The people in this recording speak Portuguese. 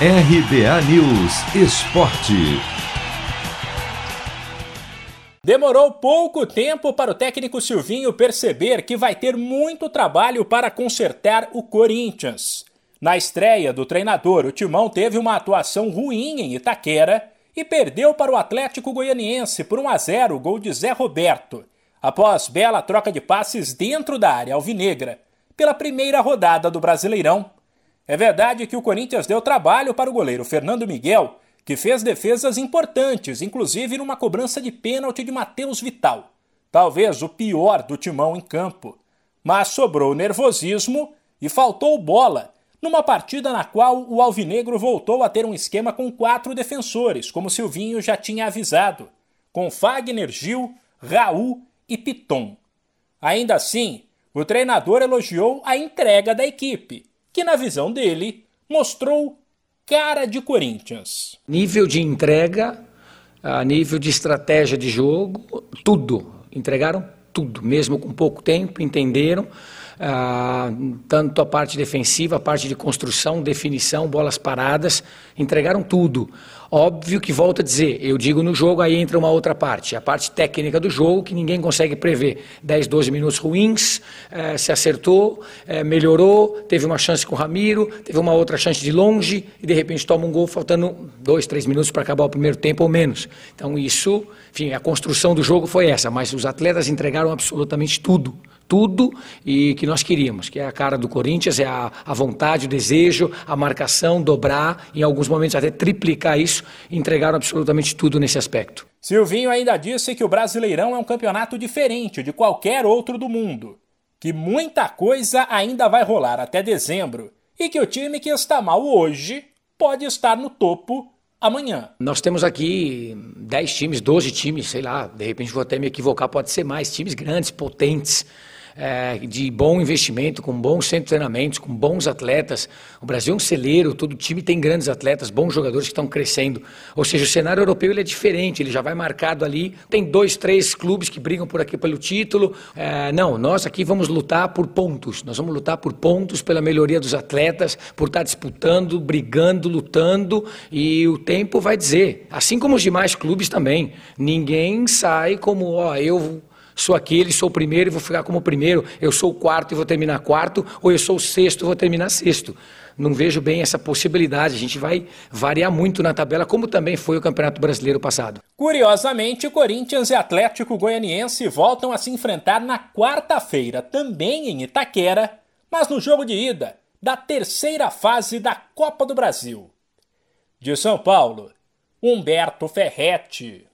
RBA News Esporte. Demorou pouco tempo para o técnico Silvinho perceber que vai ter muito trabalho para consertar o Corinthians. Na estreia do treinador, o Timão teve uma atuação ruim em Itaquera e perdeu para o Atlético Goianiense por 1 a 0 o gol de Zé Roberto, após bela troca de passes dentro da área alvinegra, pela primeira rodada do Brasileirão. É verdade que o Corinthians deu trabalho para o goleiro Fernando Miguel, que fez defesas importantes, inclusive numa cobrança de pênalti de Matheus Vital. Talvez o pior do timão em campo. Mas sobrou nervosismo e faltou bola, numa partida na qual o Alvinegro voltou a ter um esquema com quatro defensores, como Silvinho já tinha avisado, com Fagner Gil, Raul e Piton. Ainda assim, o treinador elogiou a entrega da equipe que, na visão dele, mostrou cara de Corinthians. Nível de entrega, nível de estratégia de jogo, tudo. Entregaram tudo, mesmo com pouco tempo, entenderam. Ah, tanto a parte defensiva, a parte de construção, definição, bolas paradas, entregaram tudo. Óbvio que volta a dizer, eu digo no jogo, aí entra uma outra parte, a parte técnica do jogo que ninguém consegue prever. 10, 12 minutos ruins, eh, se acertou, eh, melhorou, teve uma chance com o Ramiro, teve uma outra chance de longe e de repente toma um gol faltando 2, 3 minutos para acabar o primeiro tempo ou menos. Então isso, enfim, a construção do jogo foi essa, mas os atletas entregaram absolutamente tudo tudo e que nós queríamos, que é a cara do Corinthians, é a, a vontade, o desejo, a marcação, dobrar, em alguns momentos até triplicar isso, entregaram absolutamente tudo nesse aspecto. Silvinho ainda disse que o Brasileirão é um campeonato diferente de qualquer outro do mundo, que muita coisa ainda vai rolar até dezembro e que o time que está mal hoje pode estar no topo amanhã. Nós temos aqui 10 times, 12 times, sei lá, de repente vou até me equivocar, pode ser mais, times grandes, potentes é, de bom investimento, com bons centros de treinamentos, com bons atletas. O Brasil é um celeiro, todo time tem grandes atletas, bons jogadores que estão crescendo. Ou seja, o cenário europeu ele é diferente, ele já vai marcado ali. Tem dois, três clubes que brigam por aqui pelo título. É, não, nós aqui vamos lutar por pontos. Nós vamos lutar por pontos, pela melhoria dos atletas, por estar disputando, brigando, lutando. E o tempo vai dizer. Assim como os demais clubes também. Ninguém sai como, ó, eu sou aquele, sou o primeiro e vou ficar como primeiro, eu sou o quarto e vou terminar quarto, ou eu sou o sexto e vou terminar sexto. Não vejo bem essa possibilidade. A gente vai variar muito na tabela, como também foi o Campeonato Brasileiro passado. Curiosamente, Corinthians e Atlético Goianiense voltam a se enfrentar na quarta-feira, também em Itaquera, mas no jogo de ida da terceira fase da Copa do Brasil. De São Paulo, Humberto Ferretti.